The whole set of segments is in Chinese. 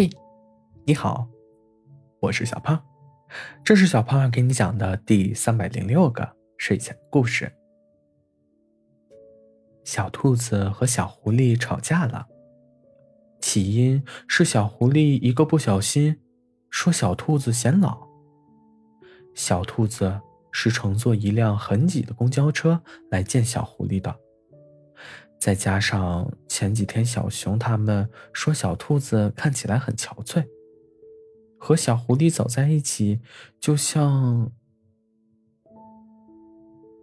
嘿，你好，我是小胖，这是小胖给你讲的第三百零六个睡前故事。小兔子和小狐狸吵架了，起因是小狐狸一个不小心说小兔子显老。小兔子是乘坐一辆很挤的公交车来见小狐狸的。再加上前几天小熊他们说小兔子看起来很憔悴，和小狐狸走在一起，就像……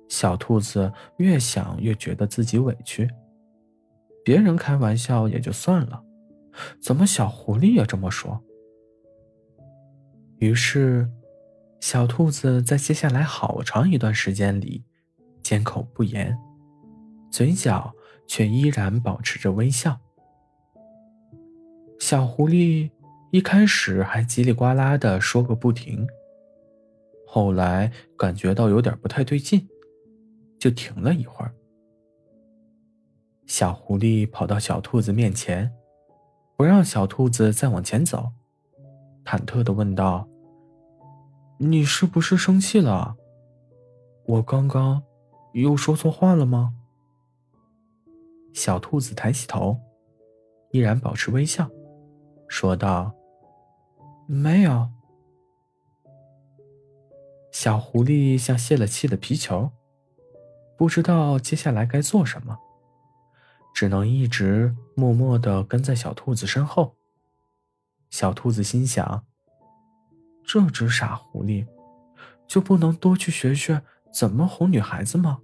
小兔子越想越觉得自己委屈。别人开玩笑也就算了，怎么小狐狸也这么说？于是，小兔子在接下来好长一段时间里，缄口不言，嘴角。却依然保持着微笑。小狐狸一开始还叽里呱啦的说个不停，后来感觉到有点不太对劲，就停了一会儿。小狐狸跑到小兔子面前，不让小兔子再往前走，忐忑的问道：“你是不是生气了？我刚刚又说错话了吗？”小兔子抬起头，依然保持微笑，说道：“没有。”小狐狸像泄了气的皮球，不知道接下来该做什么，只能一直默默的跟在小兔子身后。小兔子心想：“这只傻狐狸，就不能多去学学怎么哄女孩子吗？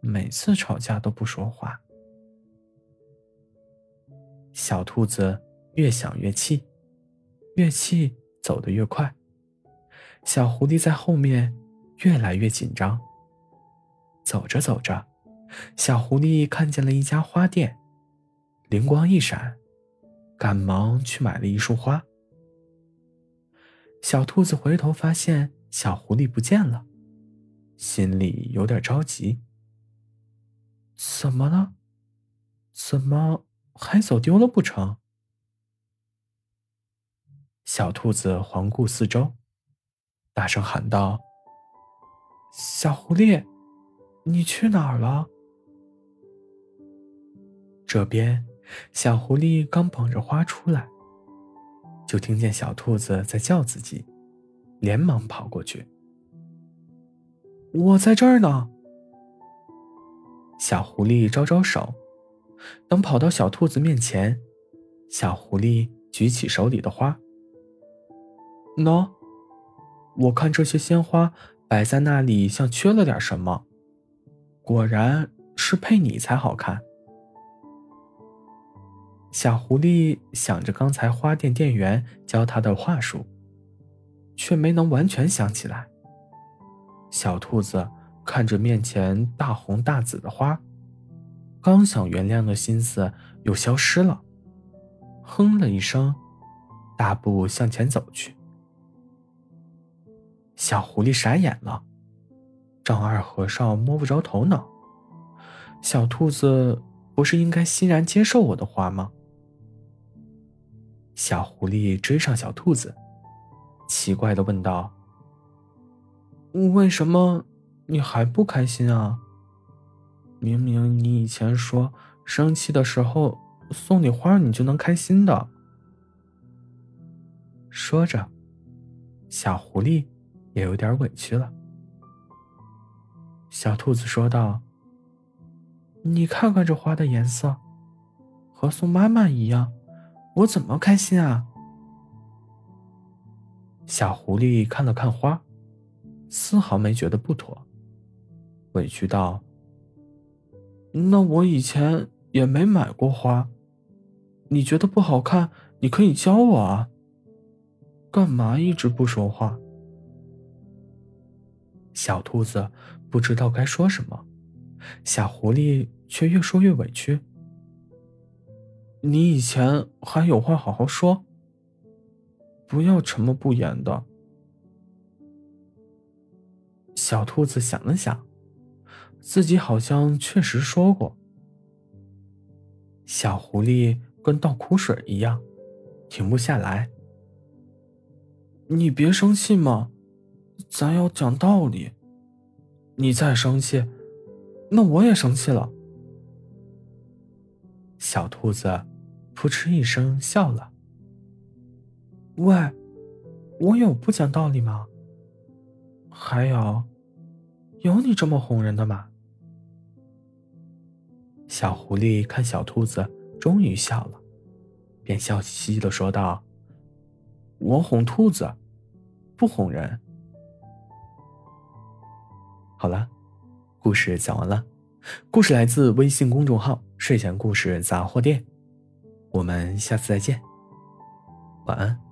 每次吵架都不说话。”小兔子越想越气，越气走得越快。小狐狸在后面越来越紧张。走着走着，小狐狸看见了一家花店，灵光一闪，赶忙去买了一束花。小兔子回头发现小狐狸不见了，心里有点着急。怎么了？怎么？还走丢了不成？小兔子环顾四周，大声喊道：“小狐狸，你去哪儿了？”这边，小狐狸刚捧着花出来，就听见小兔子在叫自己，连忙跑过去：“我在这儿呢！”小狐狸招招手。等跑到小兔子面前，小狐狸举起手里的花。喏，我看这些鲜花摆在那里，像缺了点什么。果然是配你才好看。小狐狸想着刚才花店店员教他的话术，却没能完全想起来。小兔子看着面前大红大紫的花。刚想原谅的心思又消失了，哼了一声，大步向前走去。小狐狸傻眼了，丈二和尚摸不着头脑。小兔子不是应该欣然接受我的话吗？小狐狸追上小兔子，奇怪的问道：“为什么你还不开心啊？”明明你以前说生气的时候送你花你就能开心的。说着，小狐狸也有点委屈了。小兔子说道：“你看看这花的颜色，和送妈妈一样，我怎么开心啊？”小狐狸看了看花，丝毫没觉得不妥，委屈道。那我以前也没买过花，你觉得不好看，你可以教我啊。干嘛一直不说话？小兔子不知道该说什么，小狐狸却越说越委屈。你以前还有话好好说，不要沉默不言的。小兔子想了想。自己好像确实说过，小狐狸跟倒苦水一样，停不下来。你别生气嘛，咱要讲道理。你再生气，那我也生气了。小兔子扑哧一声笑了。喂，我有不讲道理吗？还有，有你这么哄人的吗？小狐狸看小兔子终于笑了，便笑嘻嘻的说道：“我哄兔子，不哄人。”好了，故事讲完了。故事来自微信公众号“睡前故事杂货店”。我们下次再见，晚安。